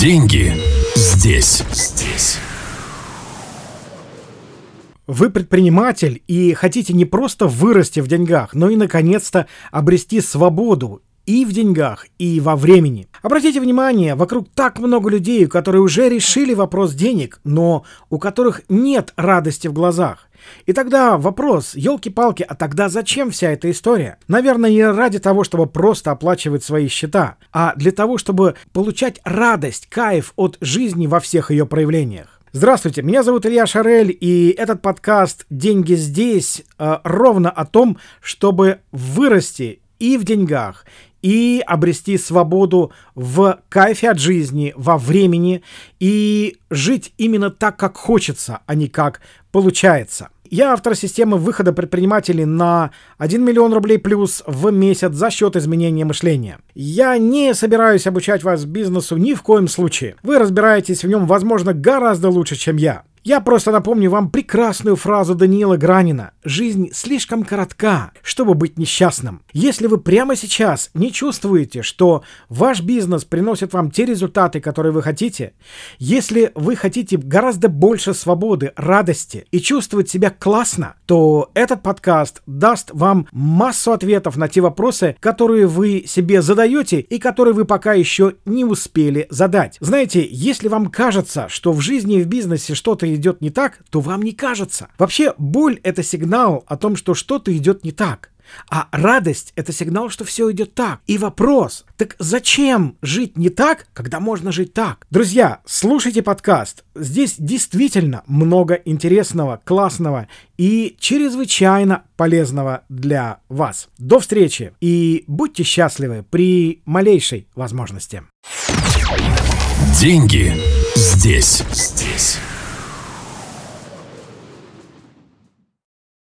Деньги здесь. Здесь. Вы предприниматель и хотите не просто вырасти в деньгах, но и наконец-то обрести свободу и в деньгах, и во времени. Обратите внимание, вокруг так много людей, которые уже решили вопрос денег, но у которых нет радости в глазах. И тогда вопрос, елки-палки, а тогда зачем вся эта история? Наверное, не ради того, чтобы просто оплачивать свои счета, а для того, чтобы получать радость, кайф от жизни во всех ее проявлениях. Здравствуйте, меня зовут Илья Шарель, и этот подкаст «Деньги здесь» э, ровно о том, чтобы вырасти и в деньгах, и обрести свободу в кайфе от жизни, во времени, и жить именно так, как хочется, а не как получается. Я автор системы выхода предпринимателей на 1 миллион рублей плюс в месяц за счет изменения мышления. Я не собираюсь обучать вас бизнесу ни в коем случае. Вы разбираетесь в нем, возможно, гораздо лучше, чем я. Я просто напомню вам прекрасную фразу Даниила Гранина. «Жизнь слишком коротка, чтобы быть несчастным». Если вы прямо сейчас не чувствуете, что ваш бизнес приносит вам те результаты, которые вы хотите, если вы хотите гораздо больше свободы, радости и чувствовать себя классно, то этот подкаст даст вам массу ответов на те вопросы, которые вы себе задаете и которые вы пока еще не успели задать. Знаете, если вам кажется, что в жизни и в бизнесе что-то идет не так, то вам не кажется. Вообще, боль — это сигнал о том, что что-то идет не так. А радость — это сигнал, что все идет так. И вопрос, так зачем жить не так, когда можно жить так? Друзья, слушайте подкаст. Здесь действительно много интересного, классного и чрезвычайно полезного для вас. До встречи и будьте счастливы при малейшей возможности. Деньги здесь. Здесь.